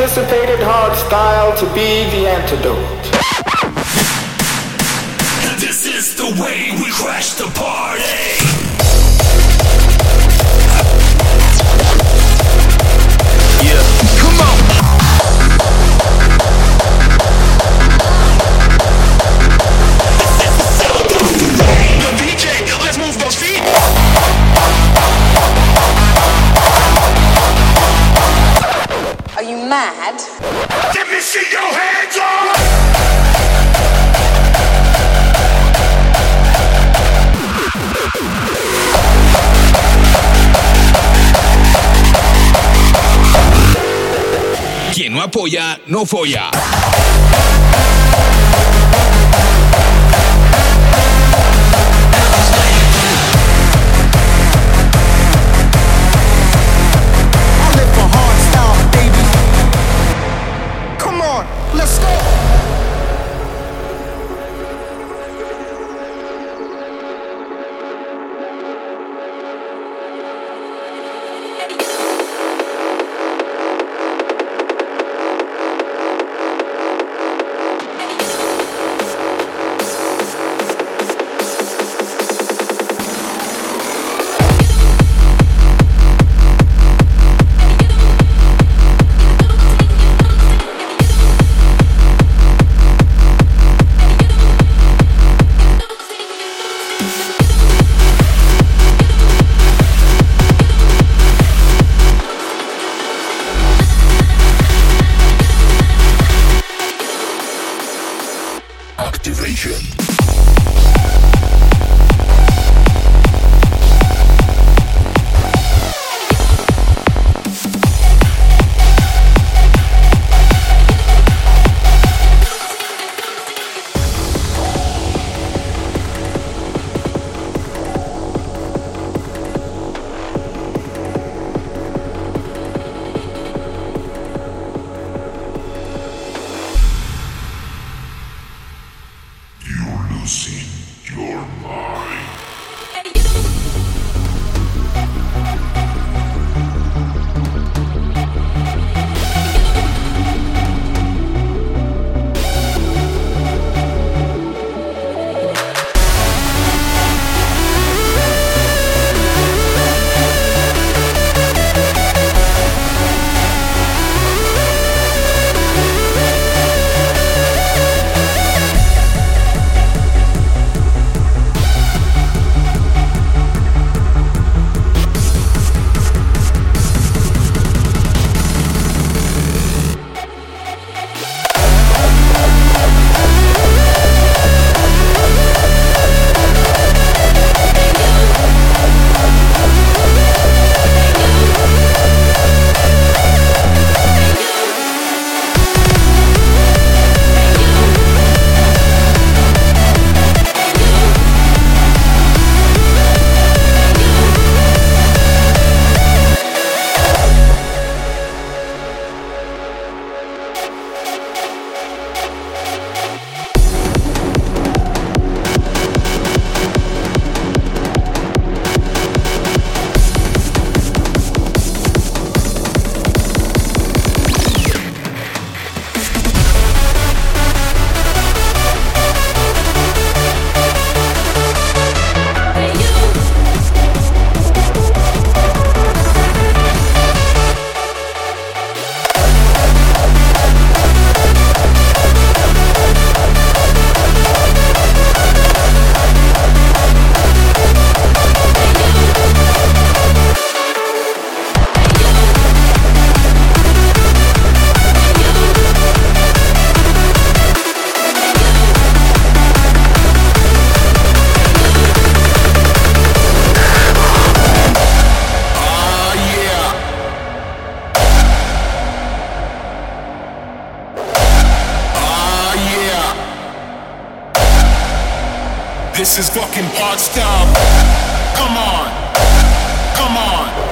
anticipated hard style to be the antidote. This is the way we crash the party. apoya, no folla. lifestyle. Come on, come on.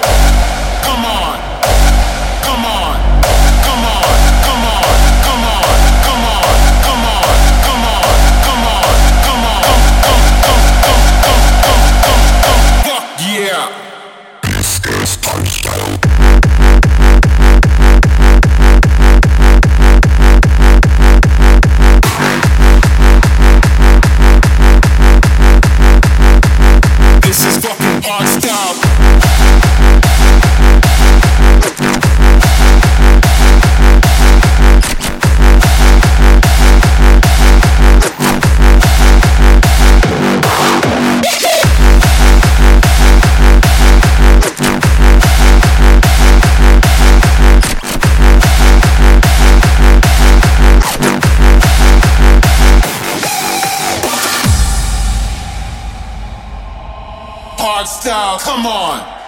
come on.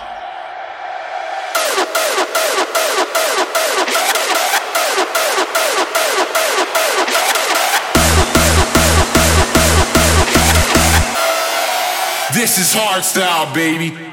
This is hardstyle, baby.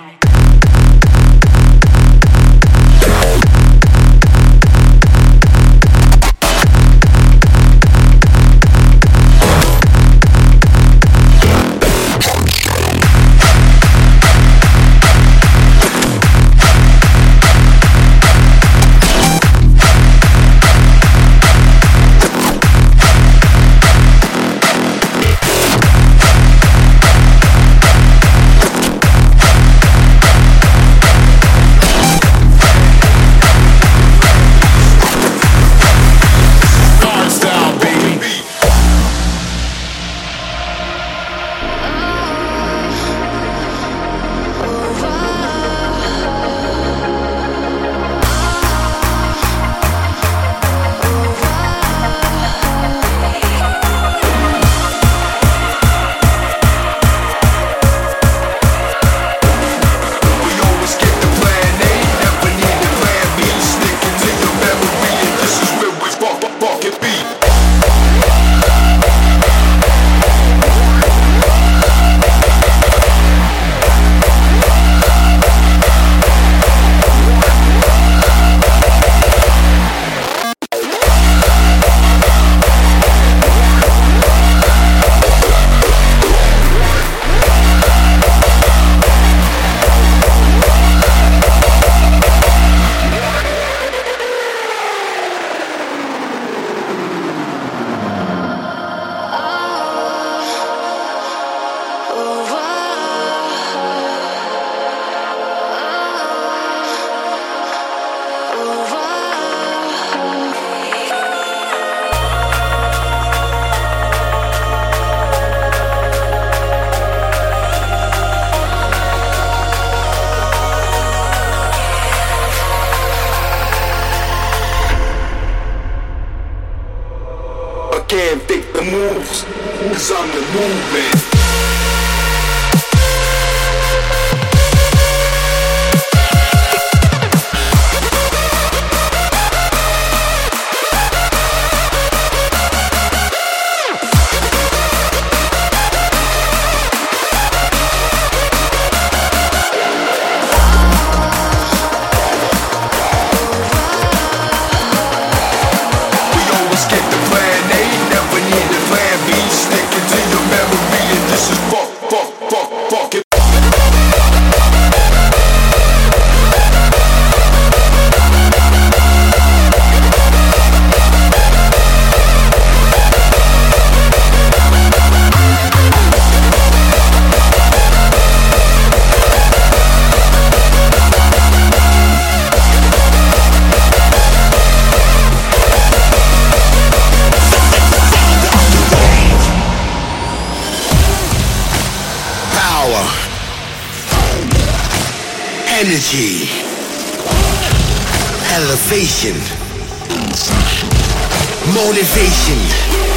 motivation.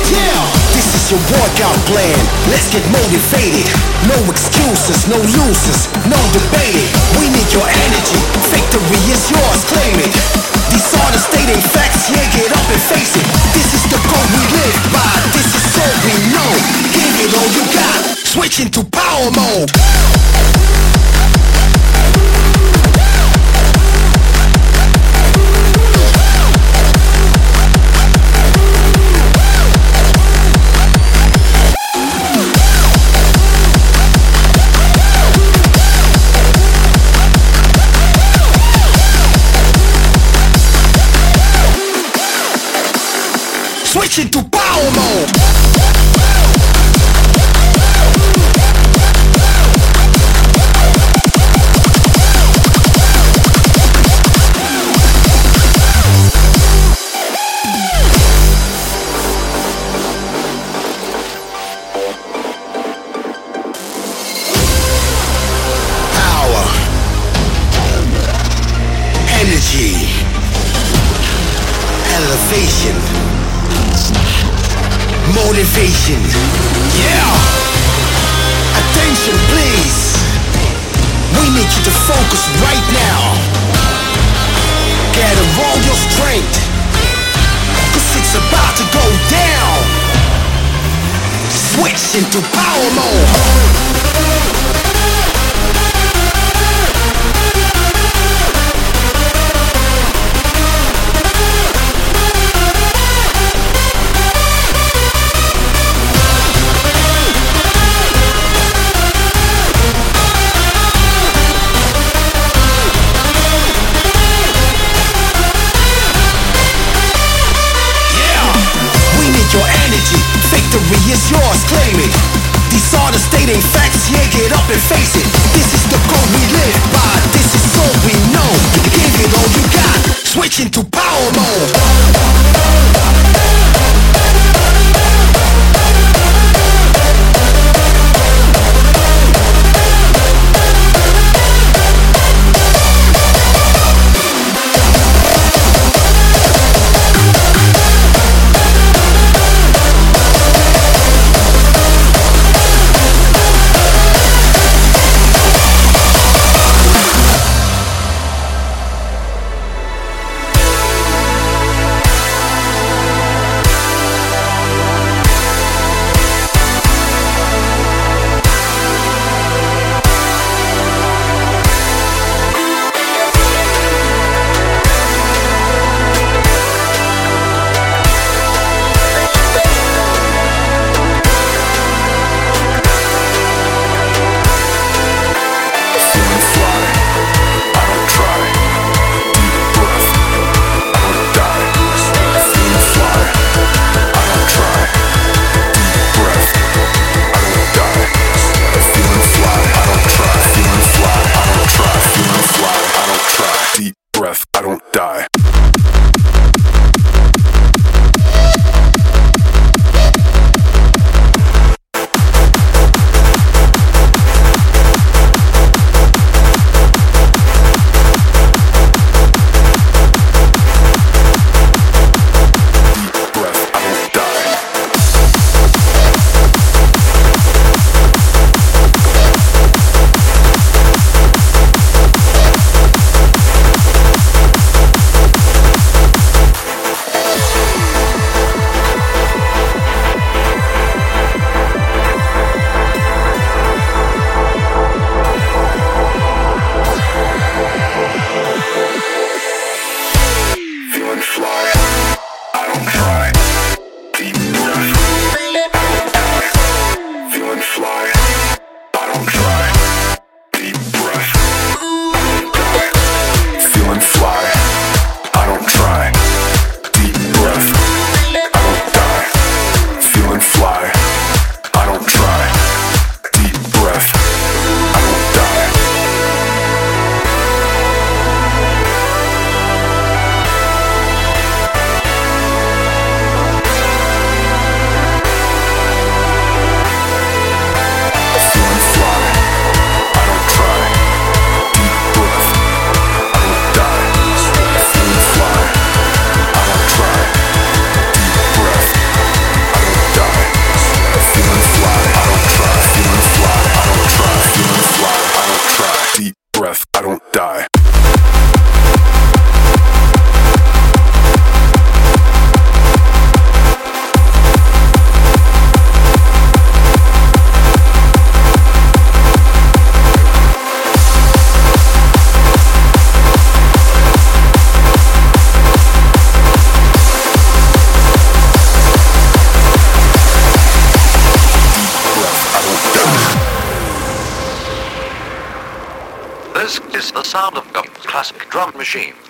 Yeah, this is your workout plan. Let's get motivated. No excuses, no losers, no debating. We need your energy. Victory is yours, claim it. These are the stating facts. Yeah, get up and face it. This is the goal we live by. This is all we know. Give it all you got. Switch into power mode. push it to Paulo. innovation. Yeah! Attention, please! We need you to focus right now. Gather all your strength. Cause it's about to go down. Switch into power mode. long, long. prompt machine.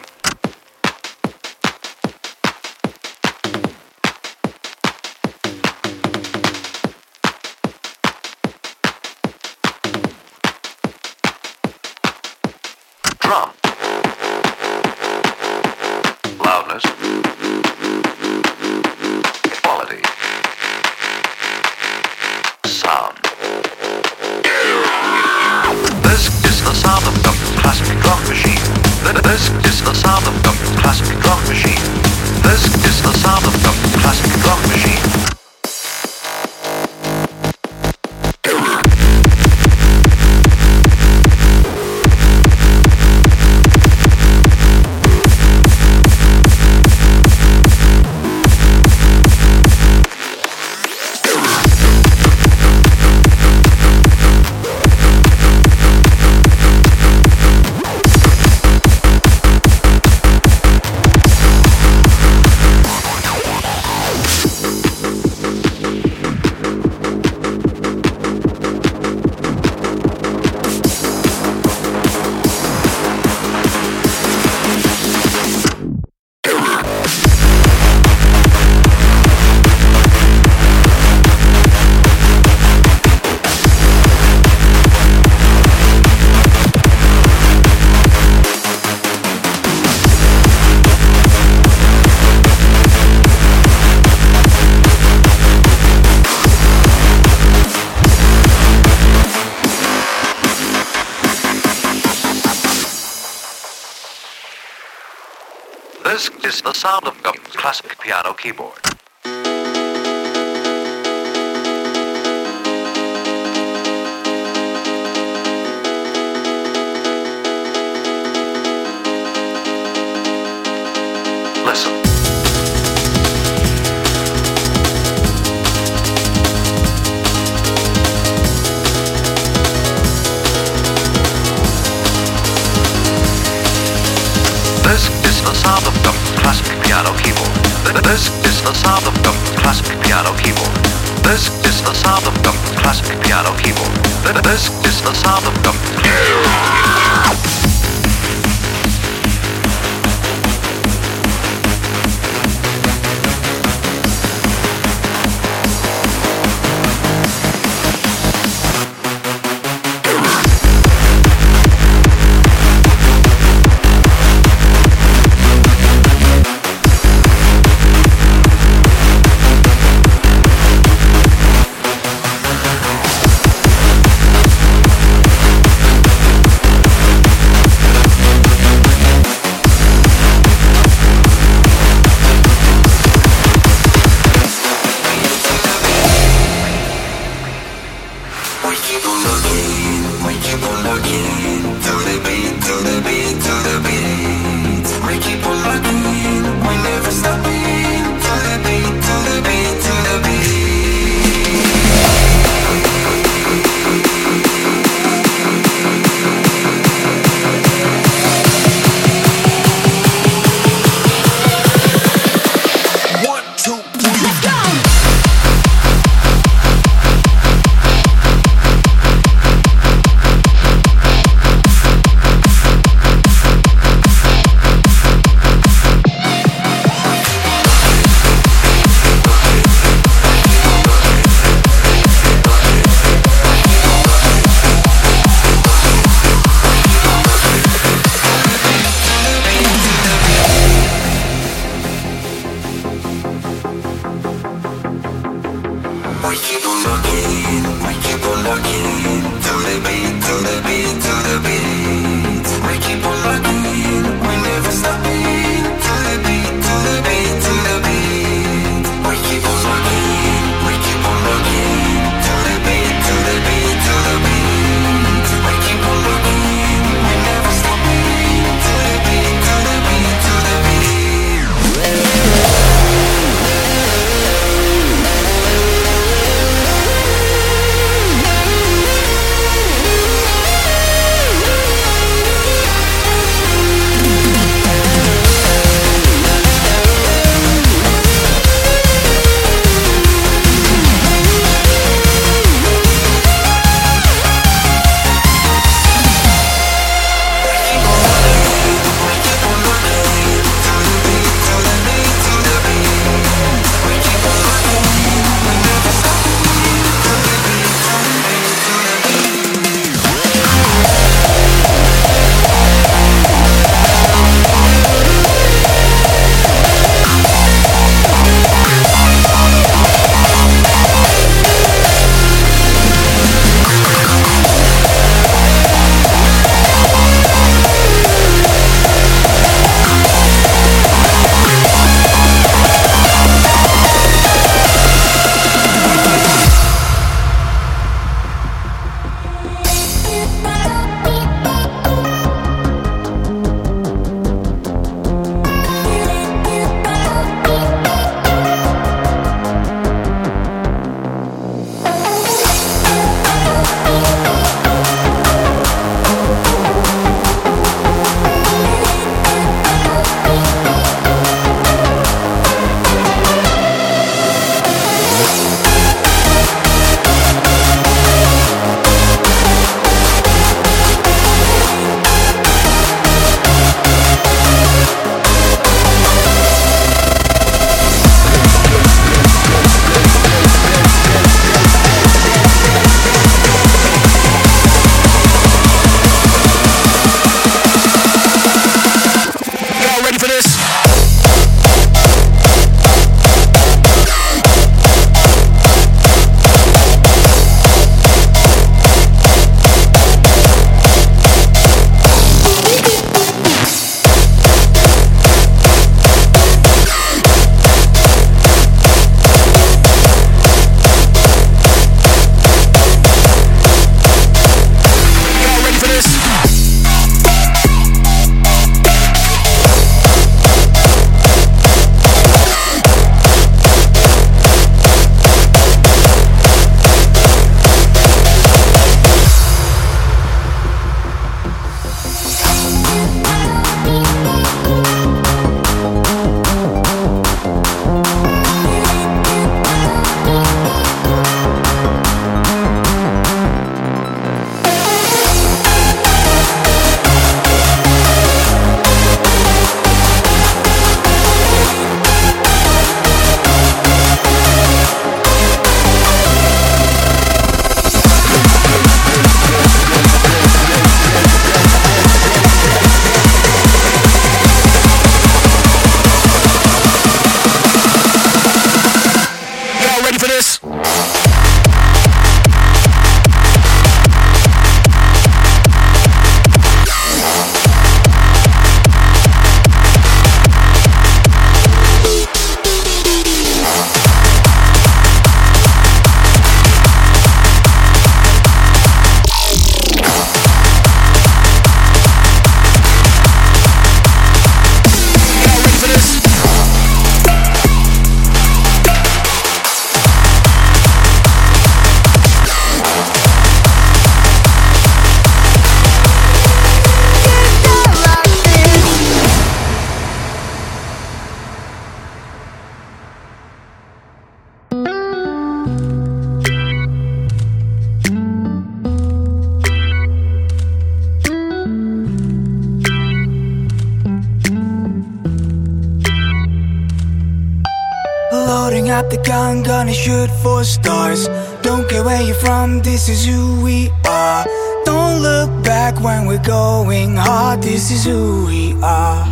Got the gun, gonna shoot for stars. Don't care where you're from, this is who we are. Don't look back when we're going hard This is who we are.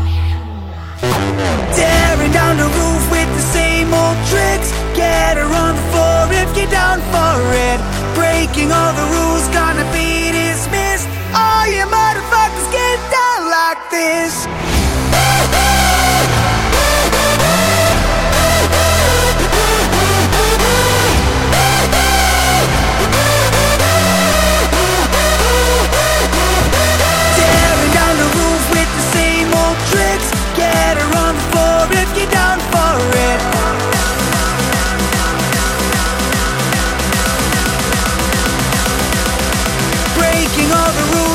Tearing down the roof with the same old tricks. Get her on the floor if down for it. Breaking all the rules, gonna be dismissed. All you motherfuckers get down like this. better run for it if you're down for it. Breaking all the rules.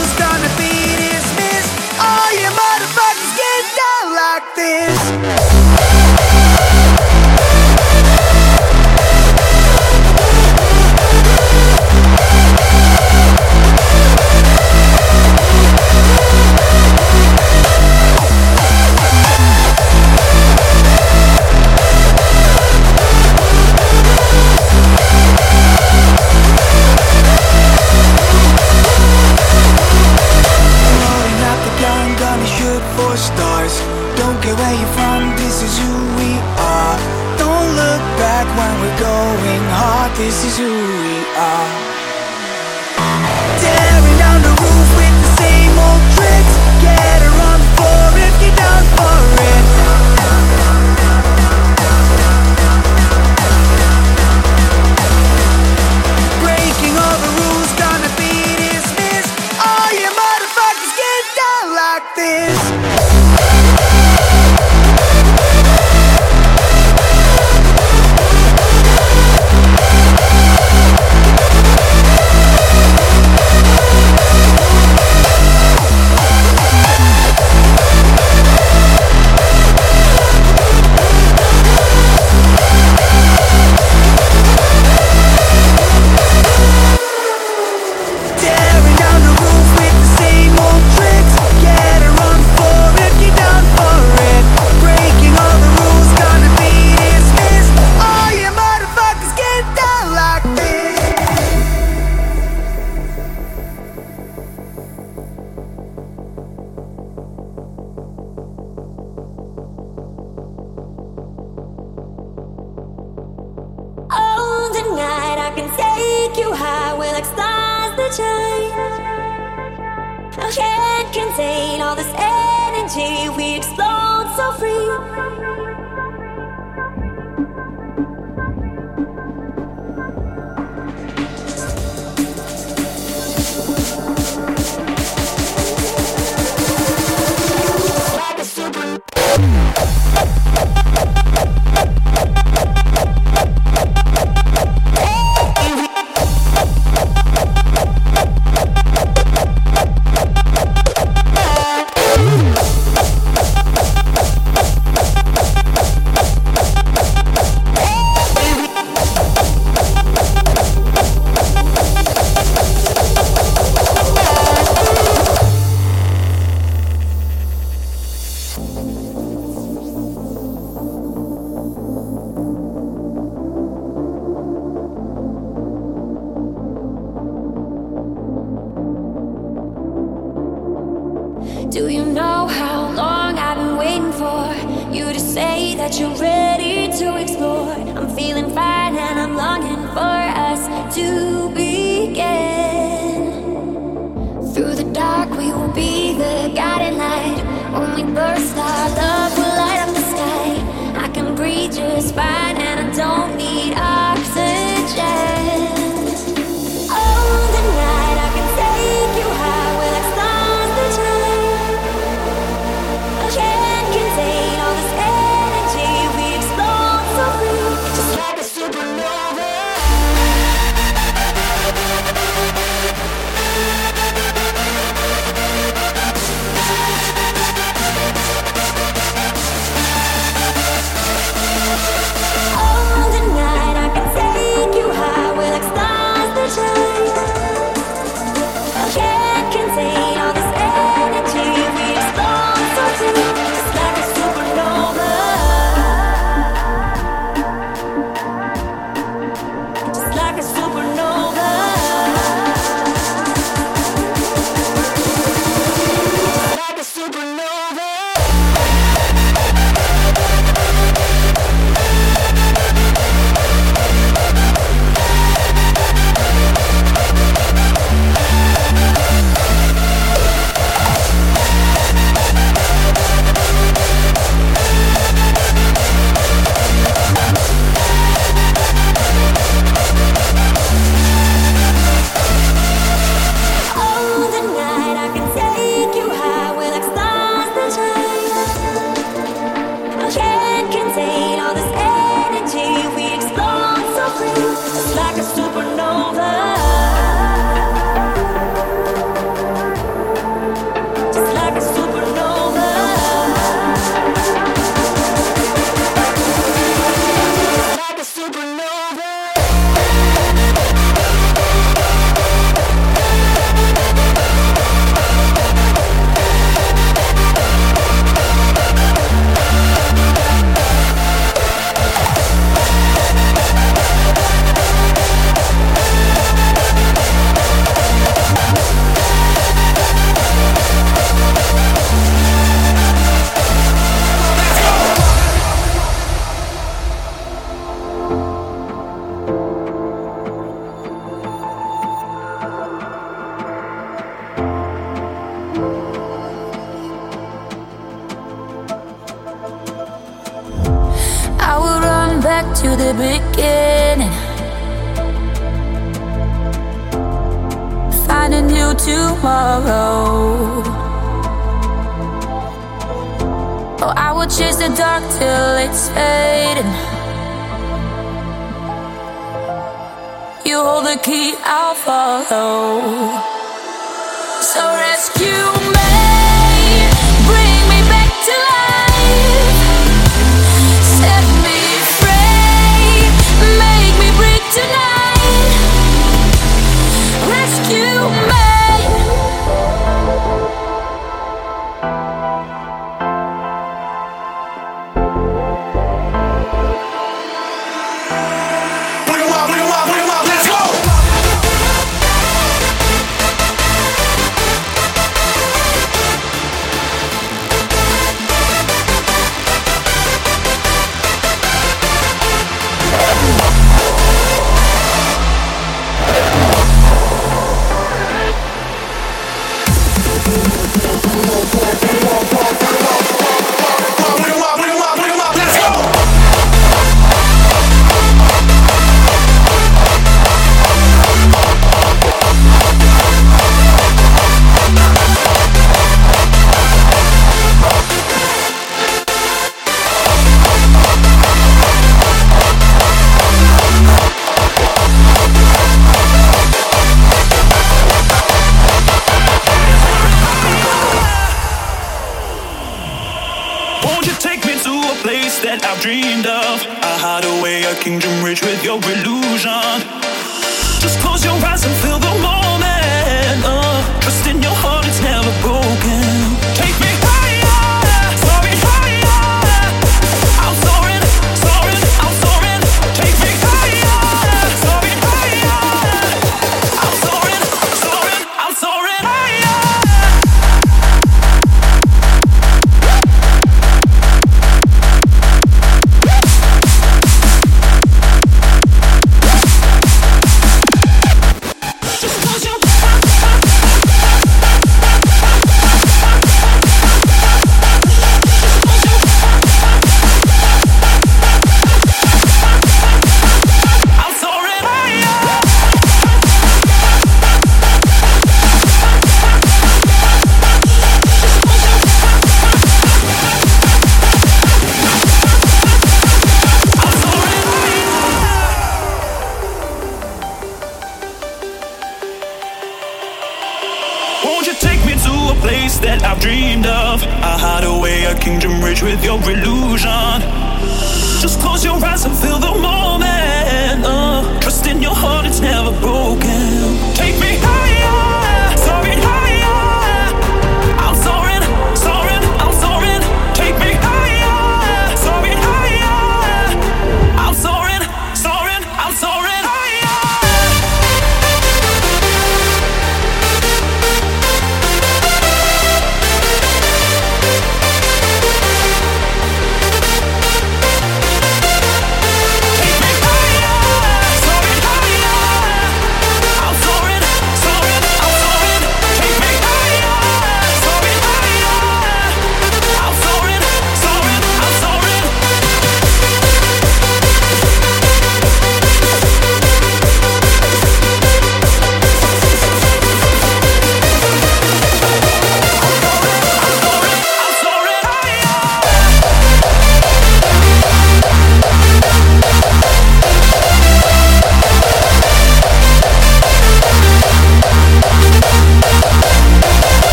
we will be the guiding light. When we burst, our love will light up the sky. I can breathe your spirit.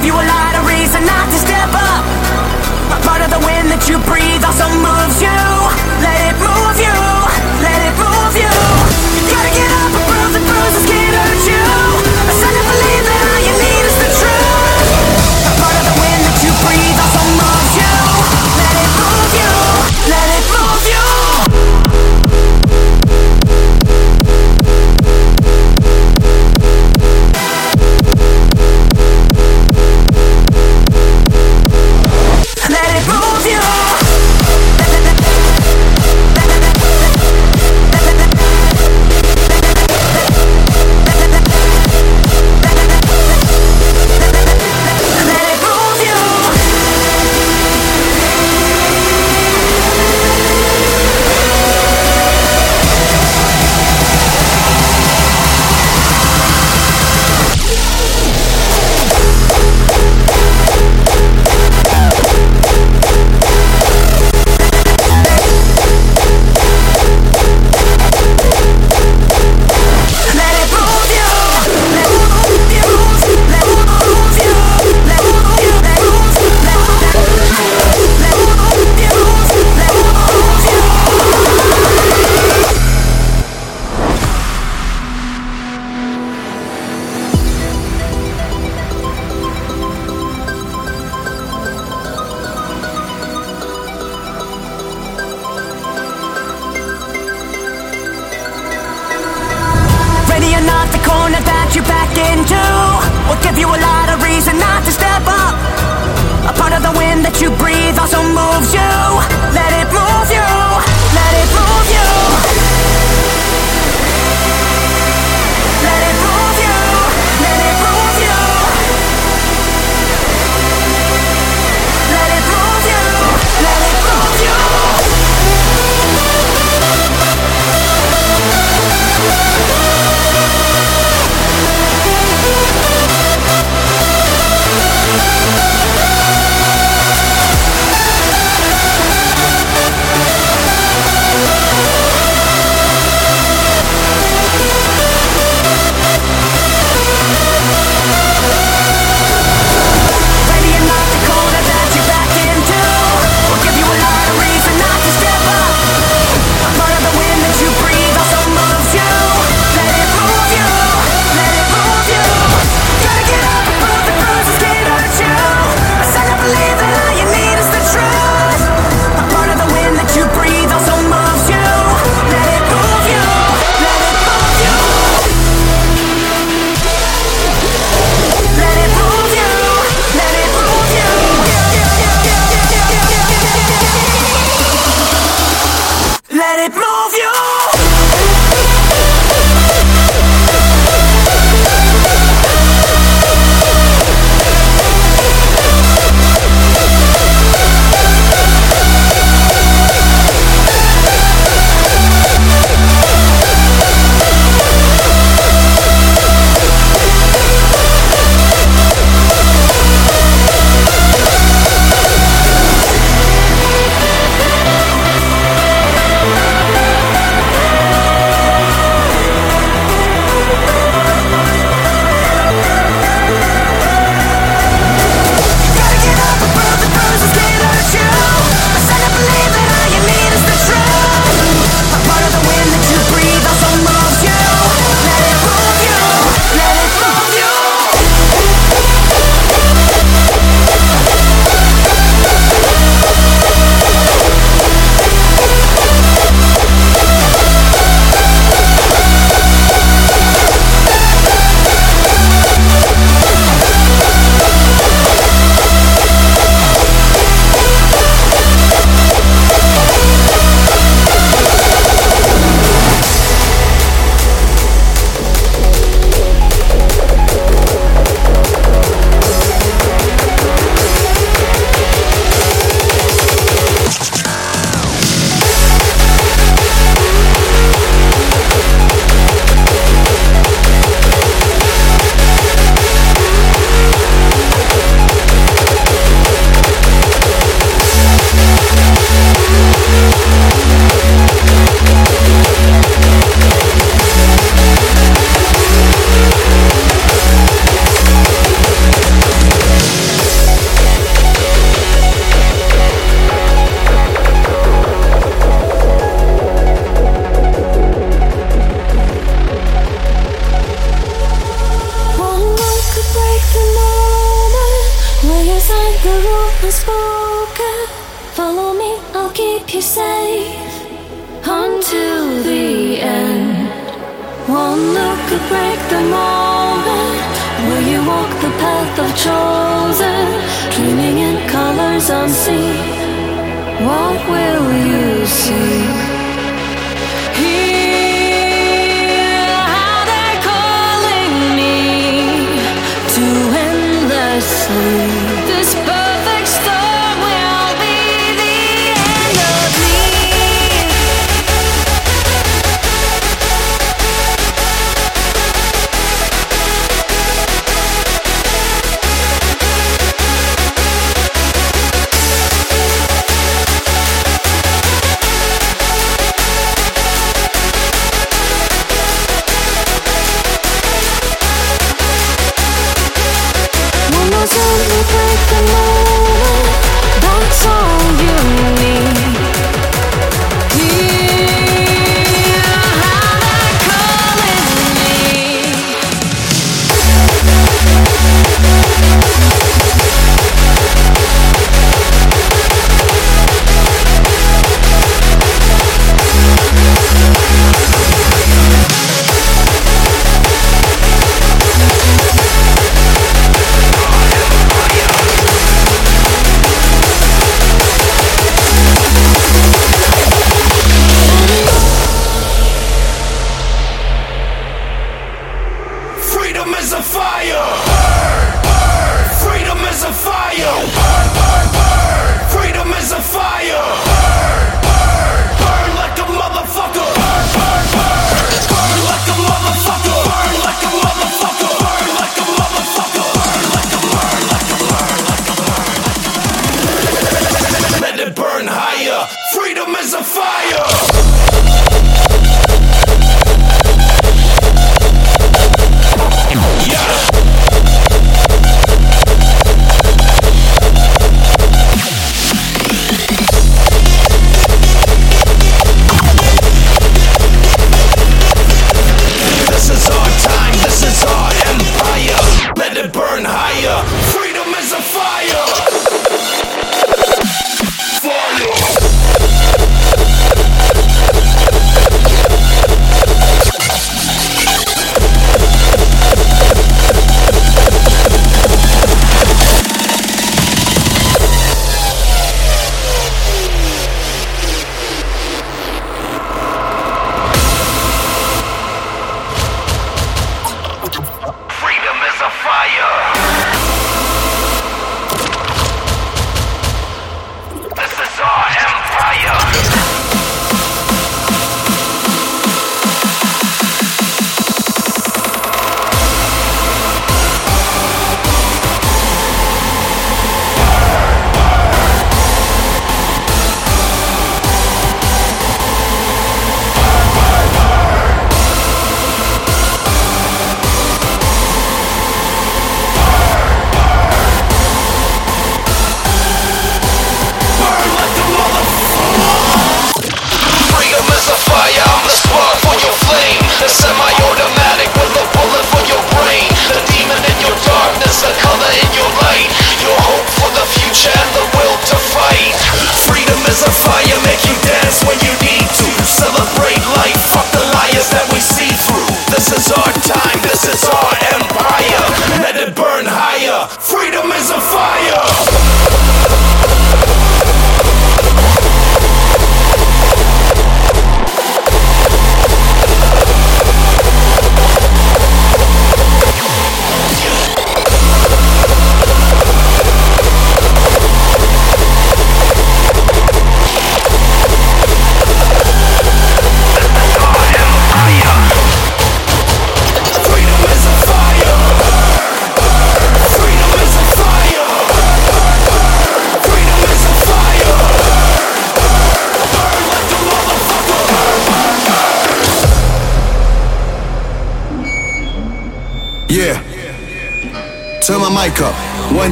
give you a lot of reason not to step up. A part of the wind that you breathe also moves you.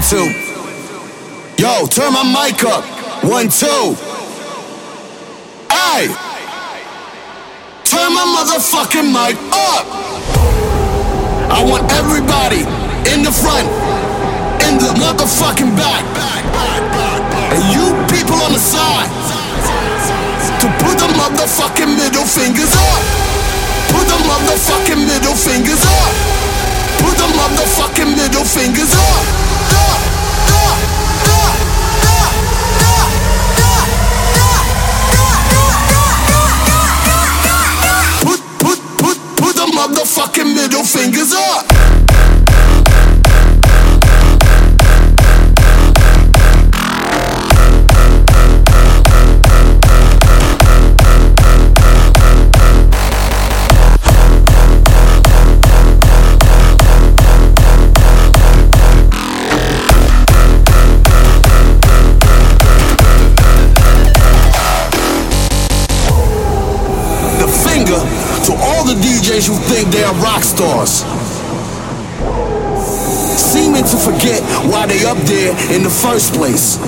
two. Yo, turn my mic up. One, two. Hey! Turn my motherfucking mic up. I want everybody in the front, in the motherfucking back, and you people on the side to put the motherfucking middle fingers up. Put the motherfucking middle fingers up. Put the motherfucking middle fingers up. Put, put, put, put the motherfucking middle fingers up. Think they are rock stars. Seeming to forget why they up there in the first place.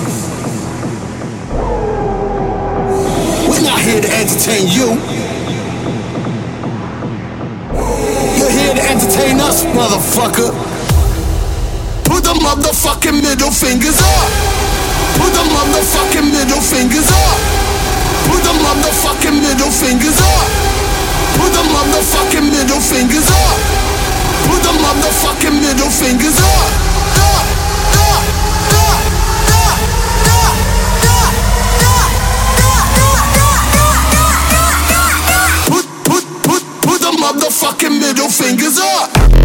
We're not here to entertain you. You're here to entertain us, motherfucker. Put the motherfucking middle fingers up. Put the motherfucking middle fingers up. Put the motherfucking middle fingers up. Put the motherfucking middle fingers up. Put the motherfucking middle fingers up. Up, up, up, up, up, up, up. Put, put, put, put the motherfucking middle fingers up.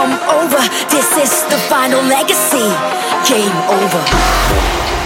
From over. This is the final legacy. Game over.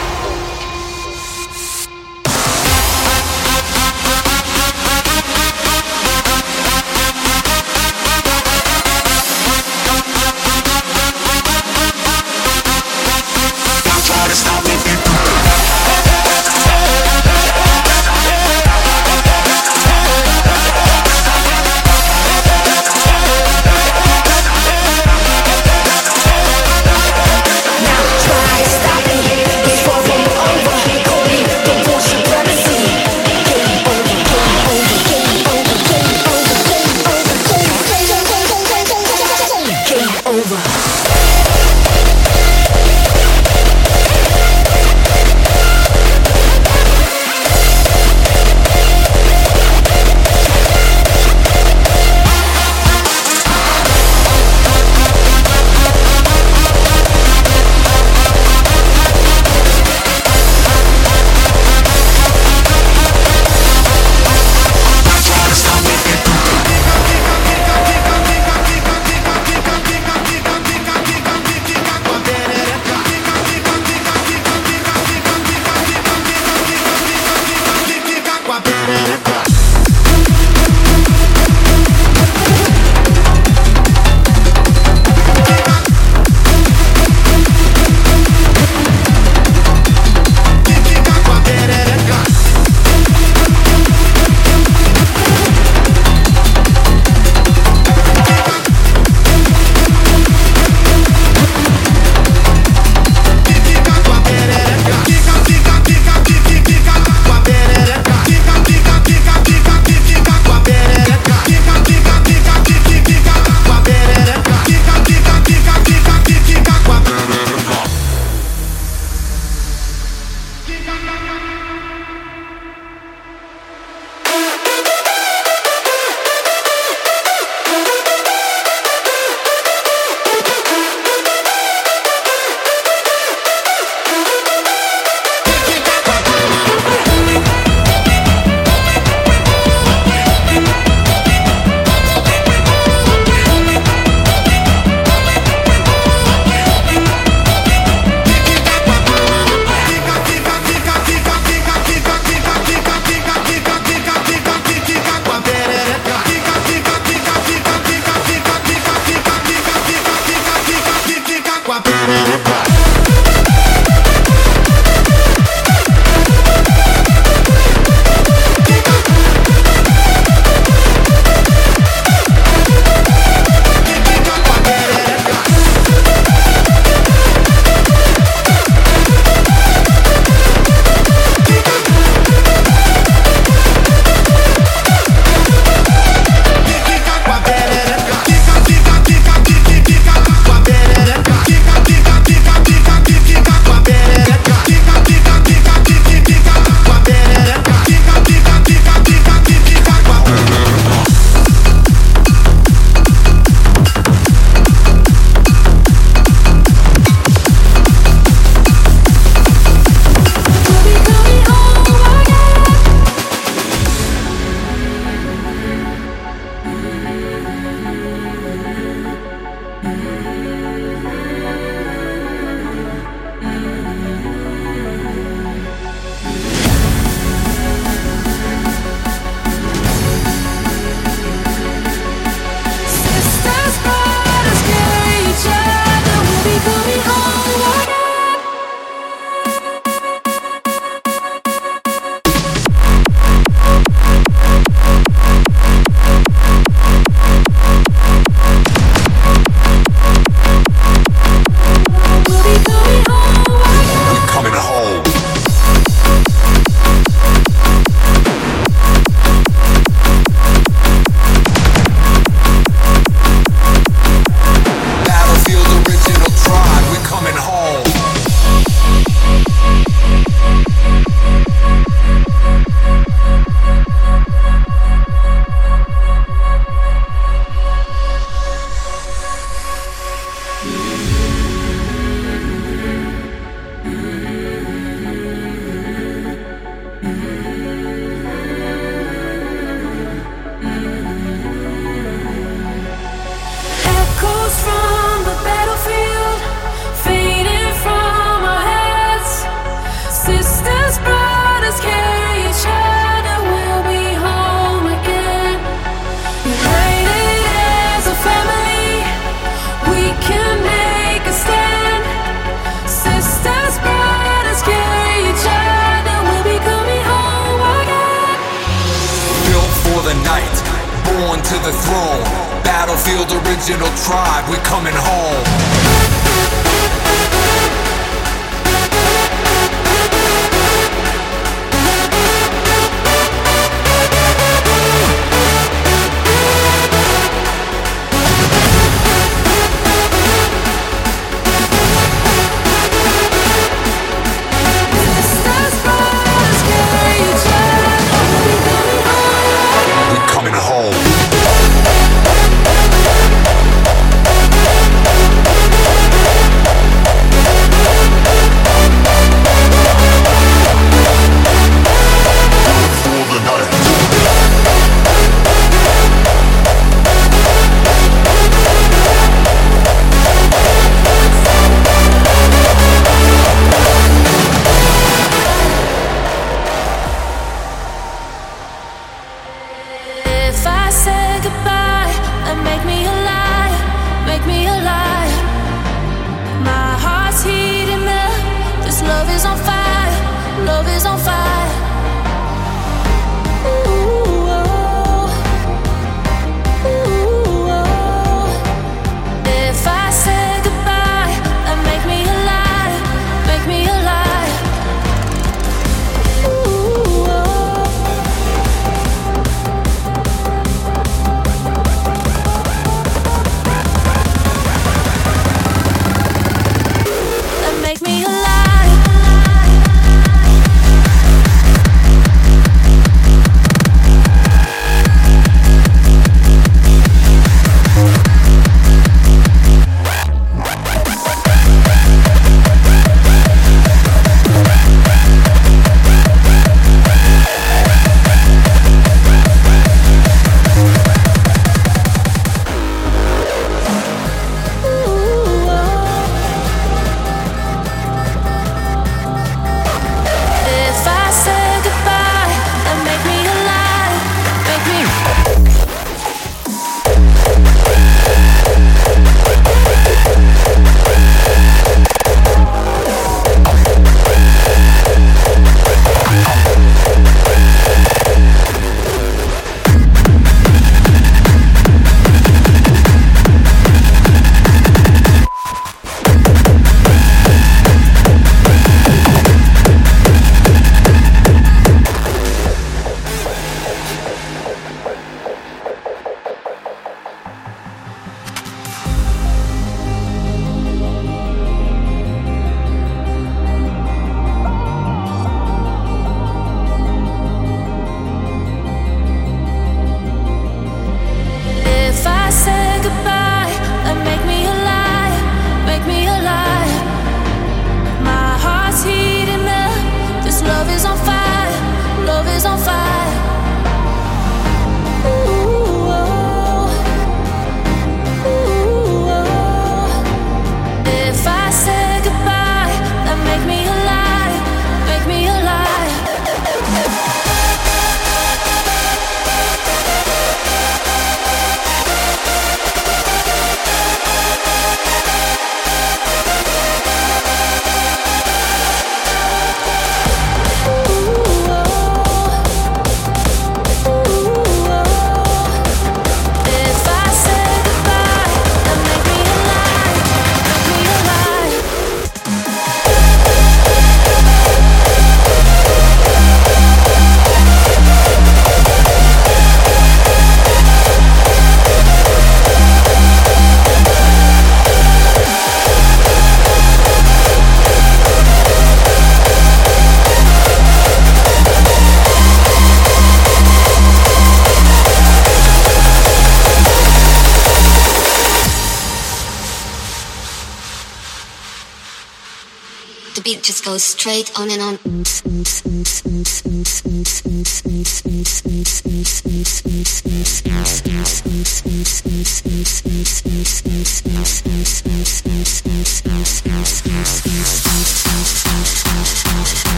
Straight on and on.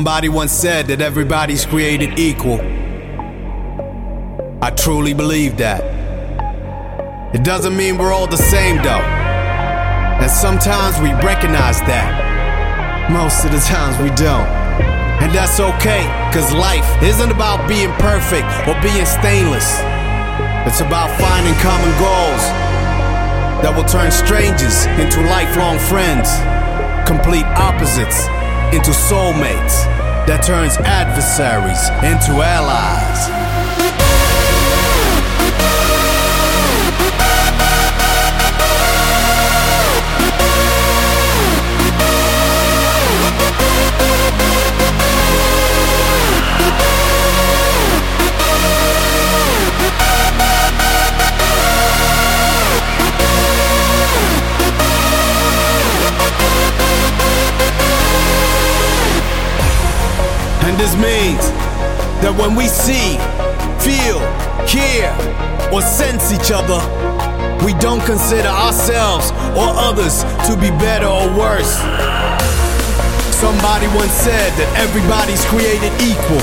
Somebody once said that everybody's created equal. I truly believe that. It doesn't mean we're all the same though. And sometimes we recognize that. Most of the times we don't. And that's okay, cause life isn't about being perfect or being stainless. It's about finding common goals that will turn strangers into lifelong friends, complete opposites into soulmates, that turns adversaries into allies. This means that when we see, feel, hear, or sense each other, we don't consider ourselves or others to be better or worse. Somebody once said that everybody's created equal.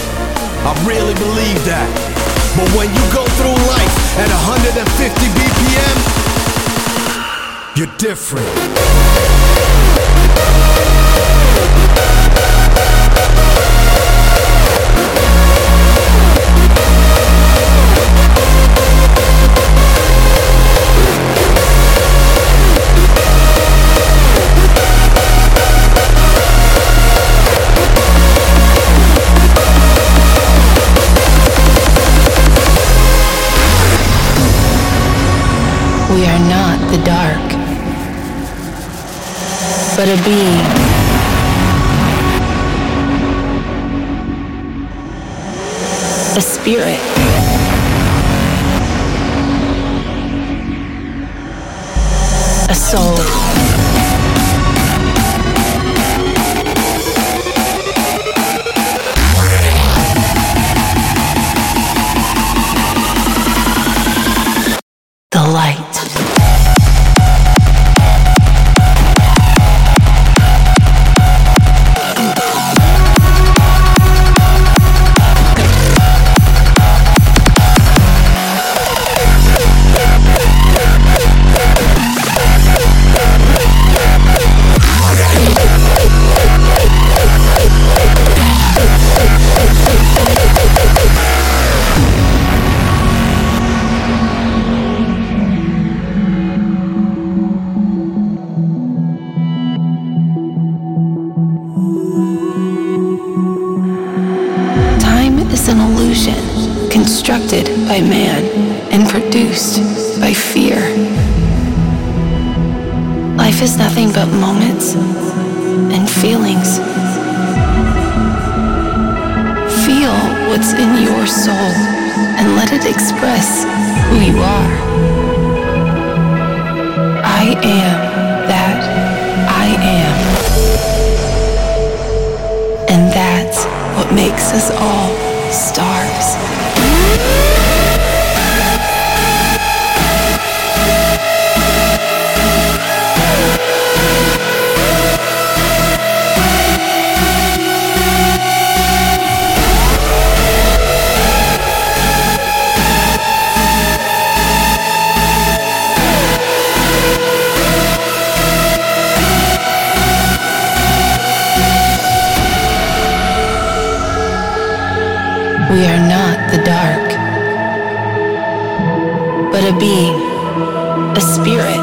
I really believe that. But when you go through life at 150 BPM, you're different. But a being. A spirit. A soul. By man and produced by fear. Life is nothing but moments and feelings. Feel what's in your soul and let it express who you are. I am that I am. And that's what makes us all We are not the dark, but a being, a spirit,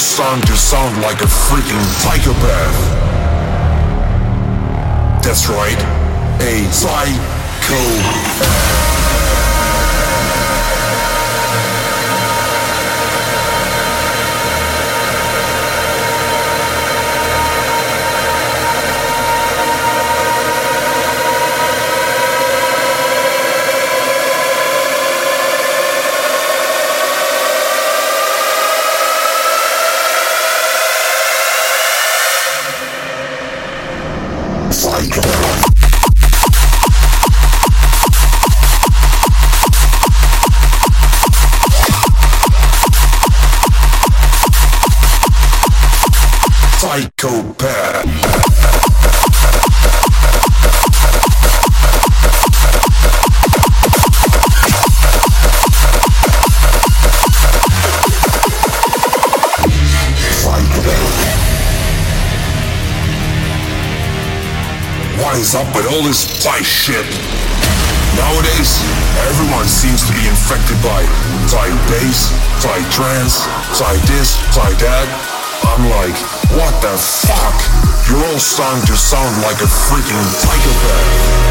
starting to sound like a freaking psychopath. That's right, a psychopath. Up with all this Psy shit? Nowadays, everyone seems to be infected by Psy bass, Psy trance, Psy this, Psy that. I'm like, what the fuck? You're all starting to sound like a freaking psychopath.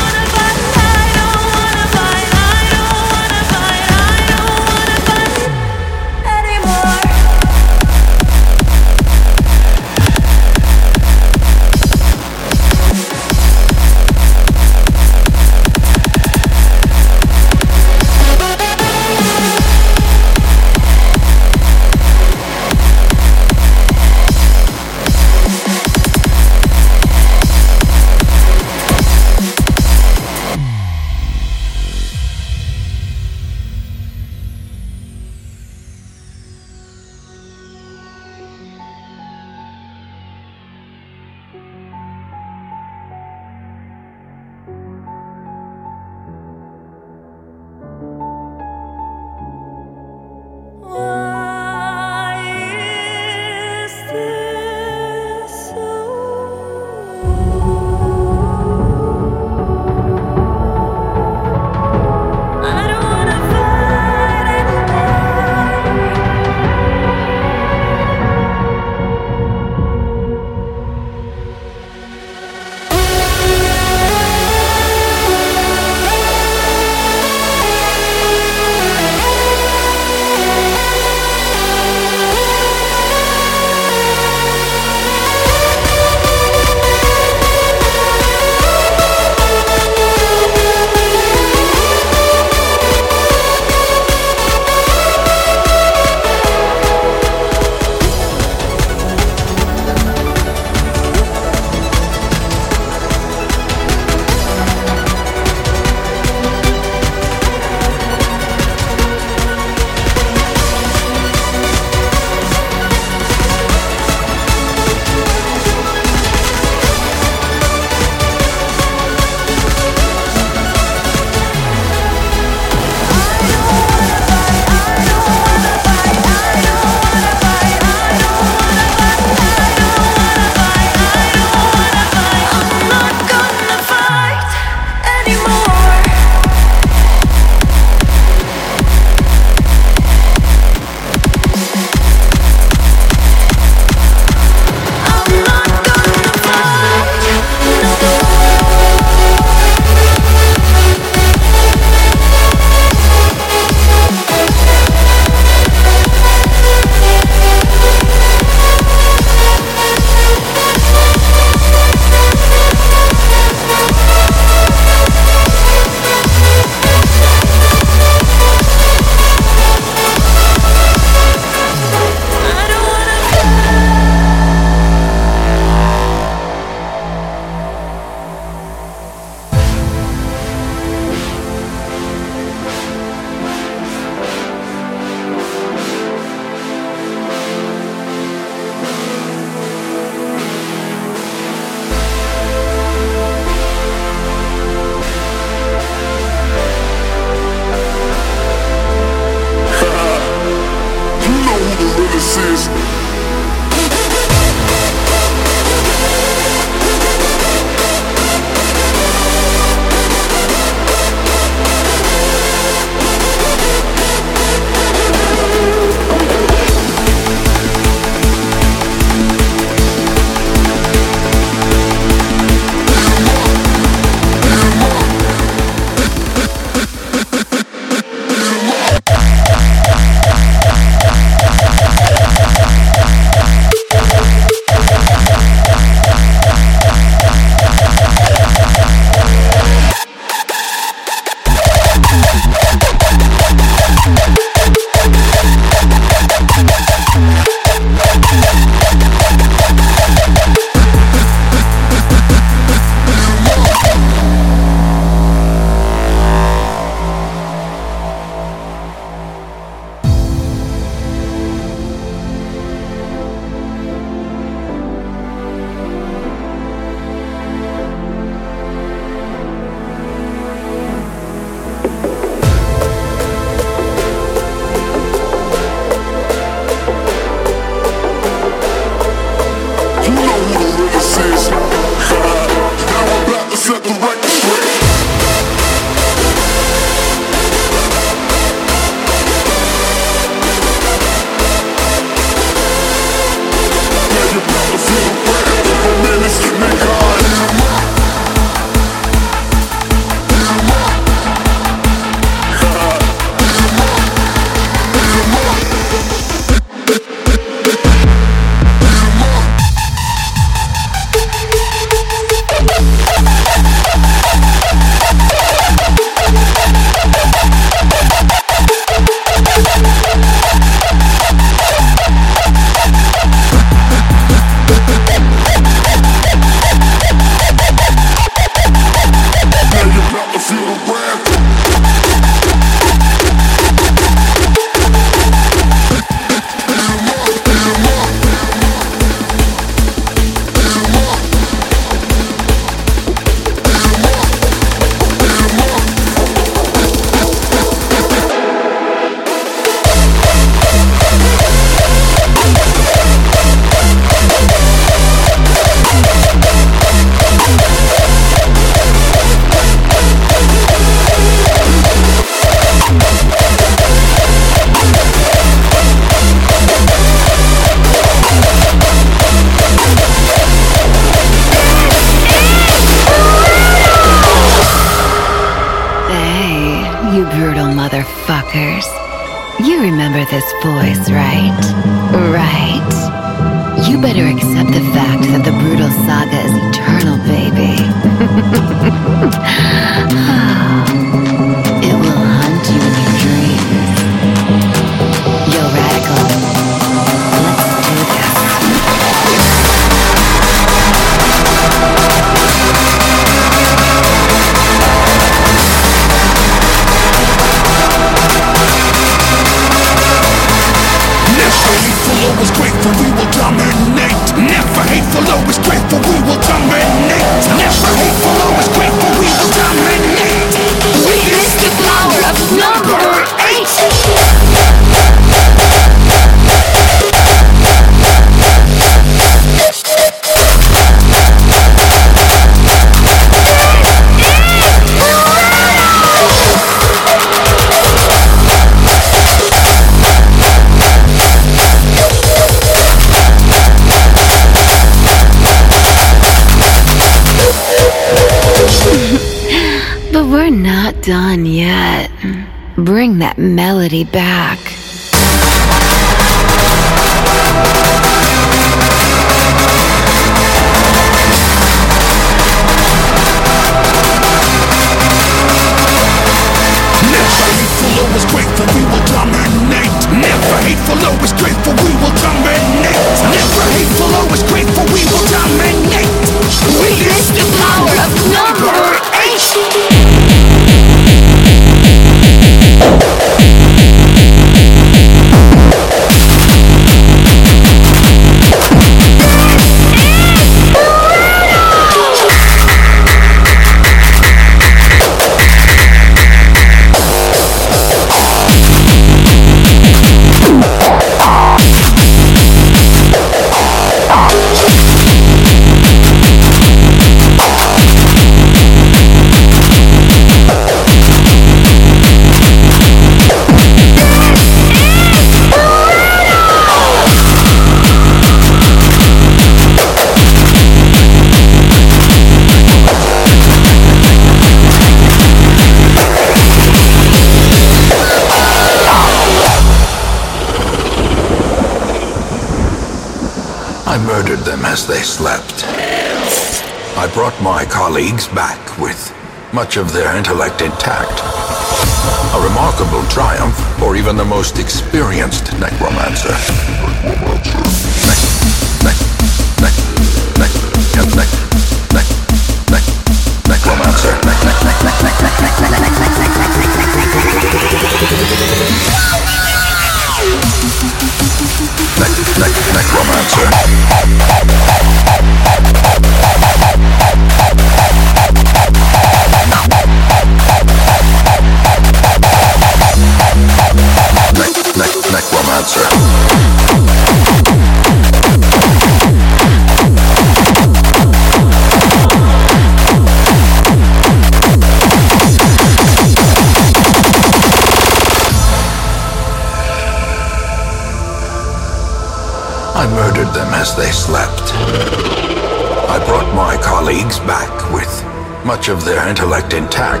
Intellect intact.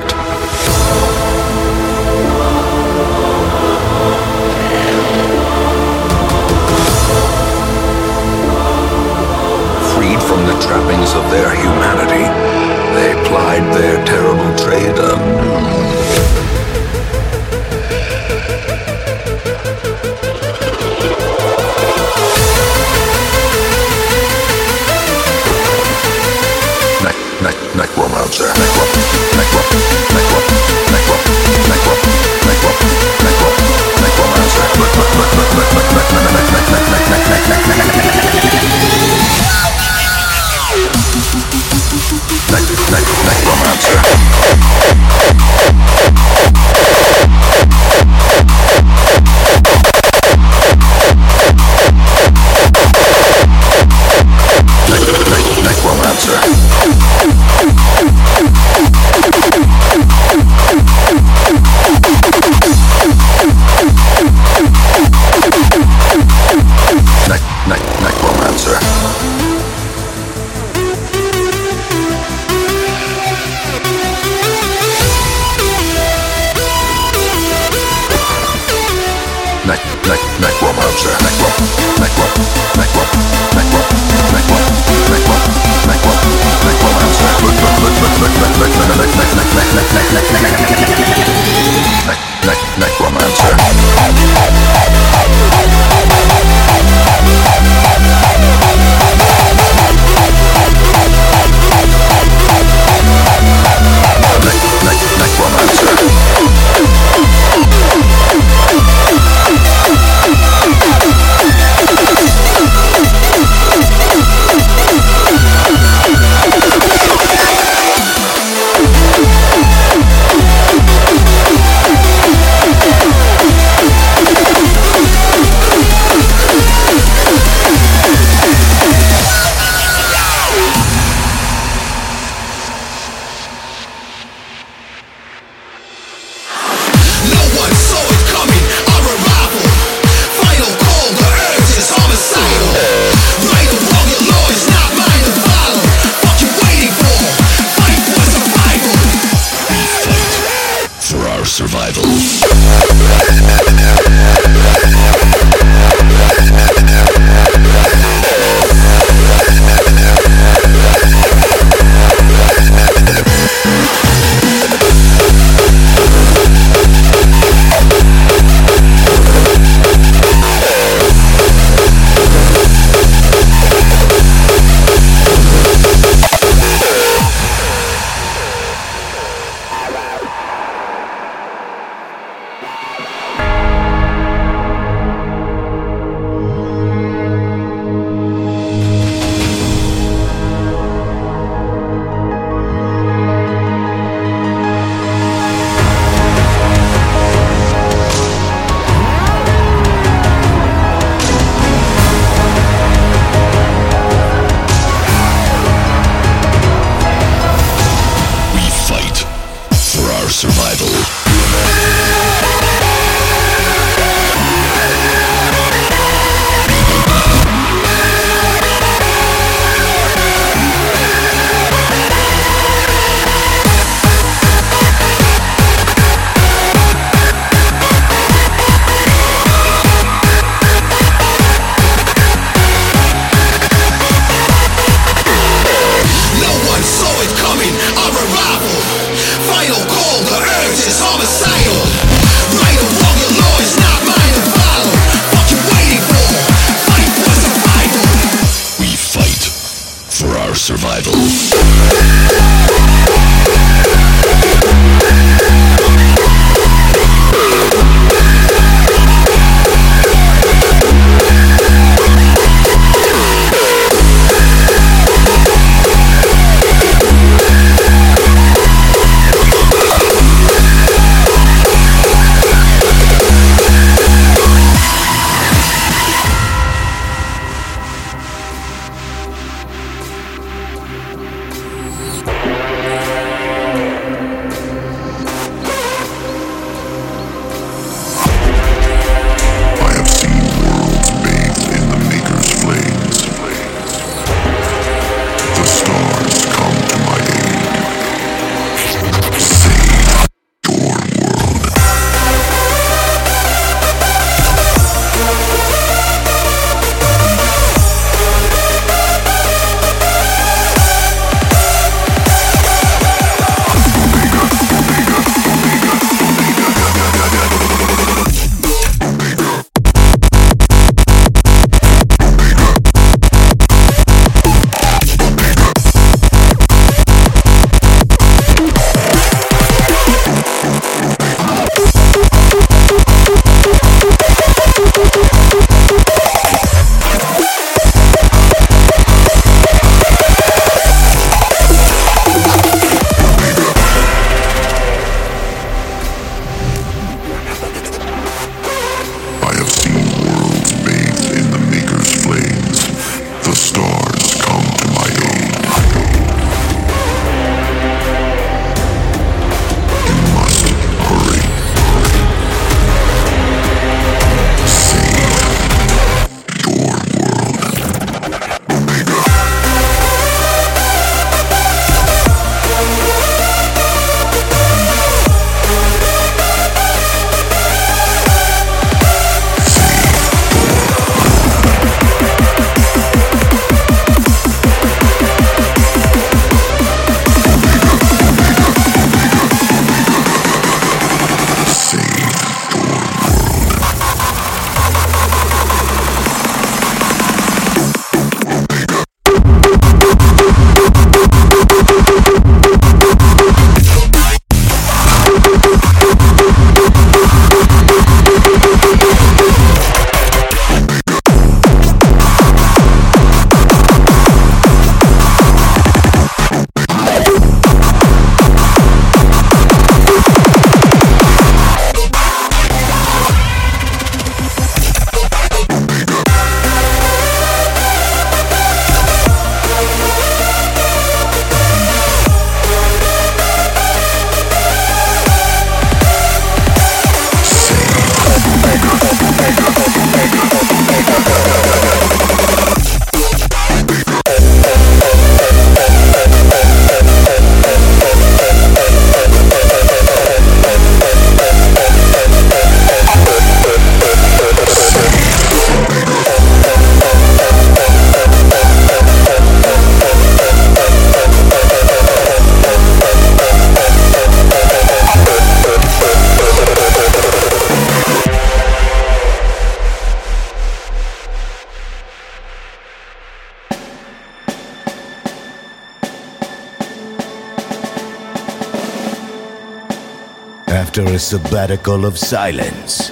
Sabbatical of silence,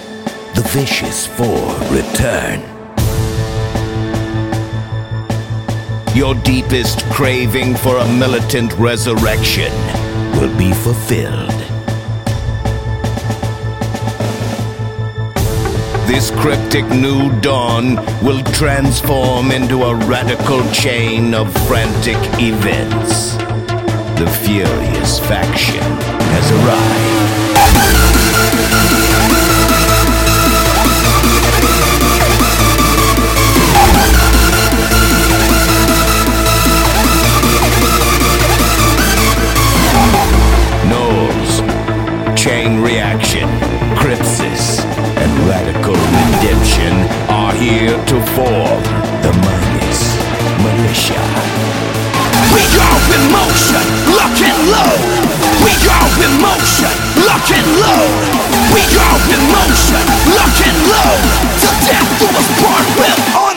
the Vicious Four return. Your deepest craving for a militant resurrection will be fulfilled. This cryptic new dawn will transform into a radical chain of frantic events. The furious faction has arrived. We go in motion, lock and load. We go in motion, lock and load. We go in motion, lock and load. Till death do us part, we'll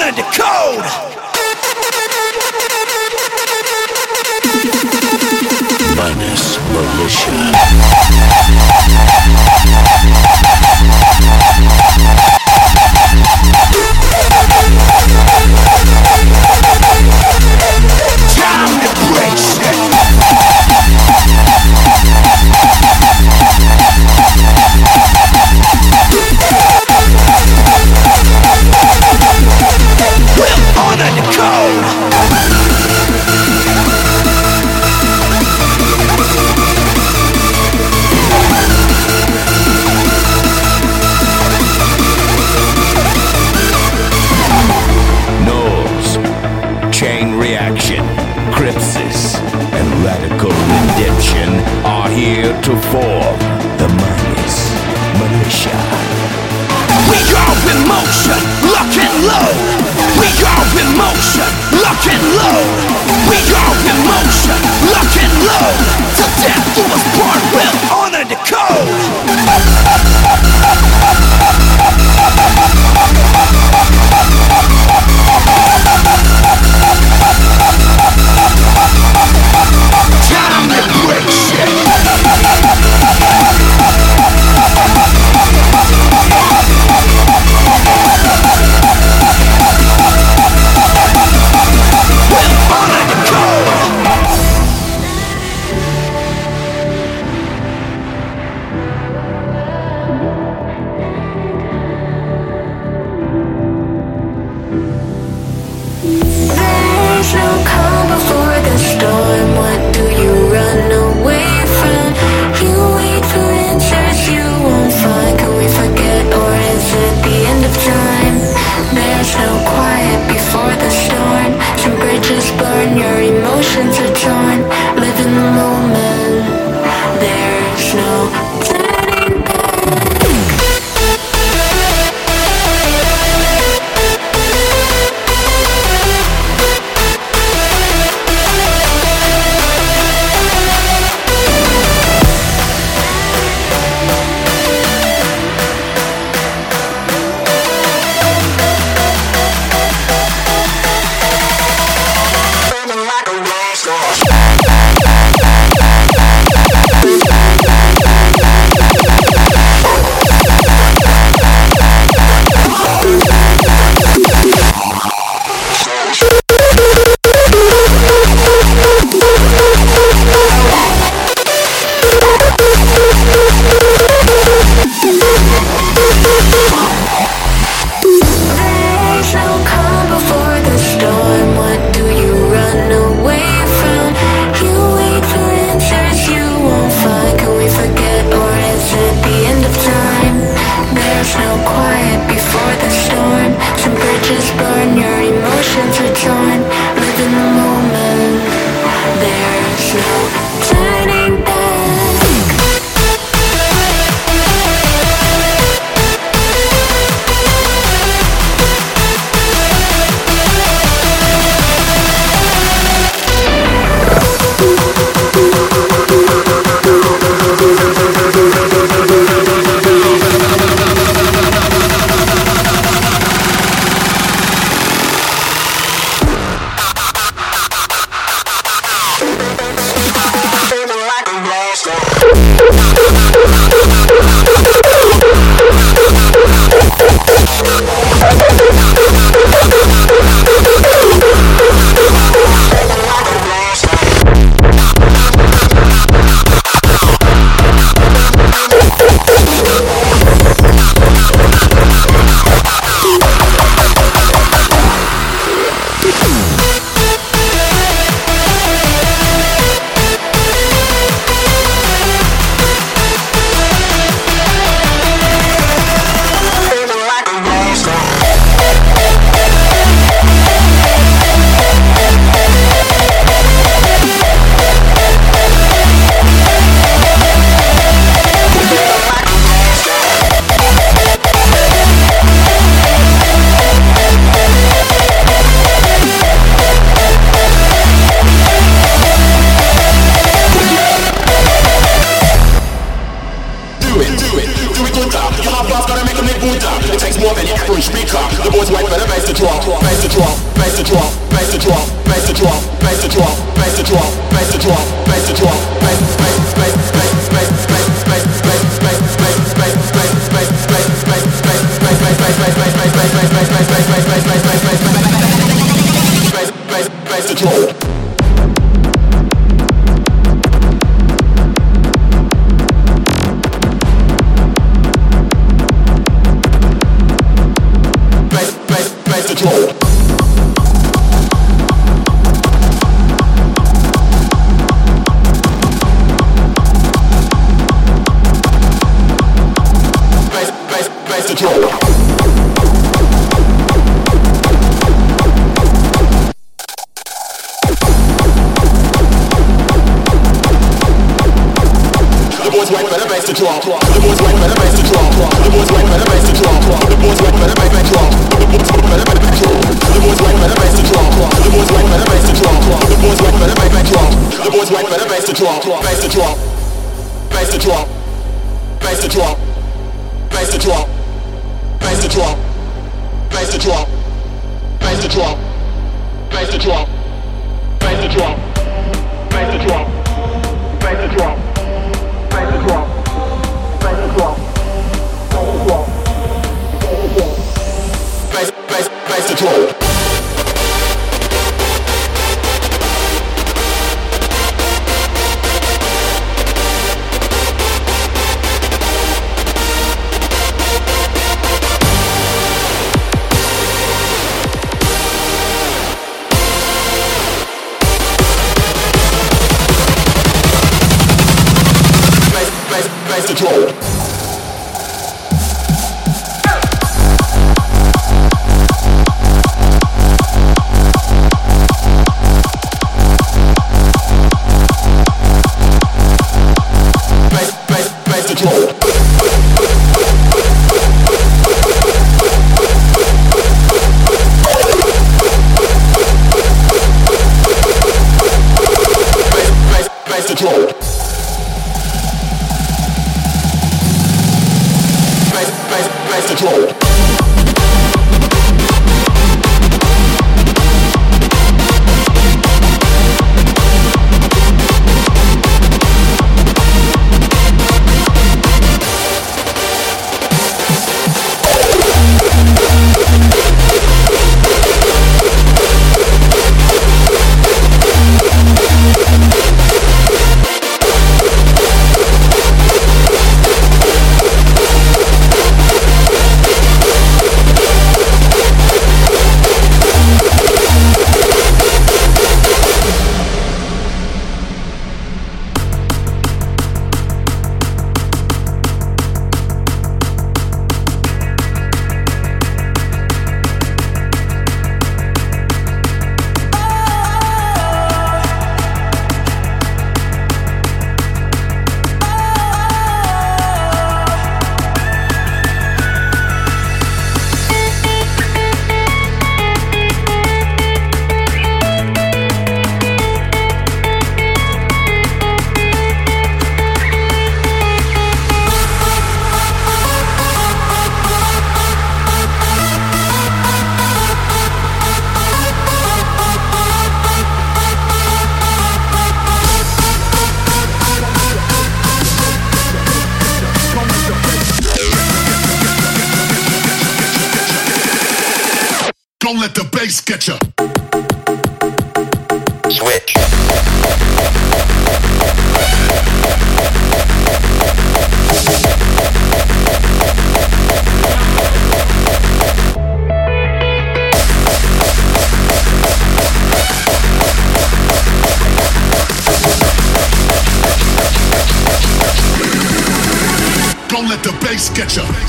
Sketcher.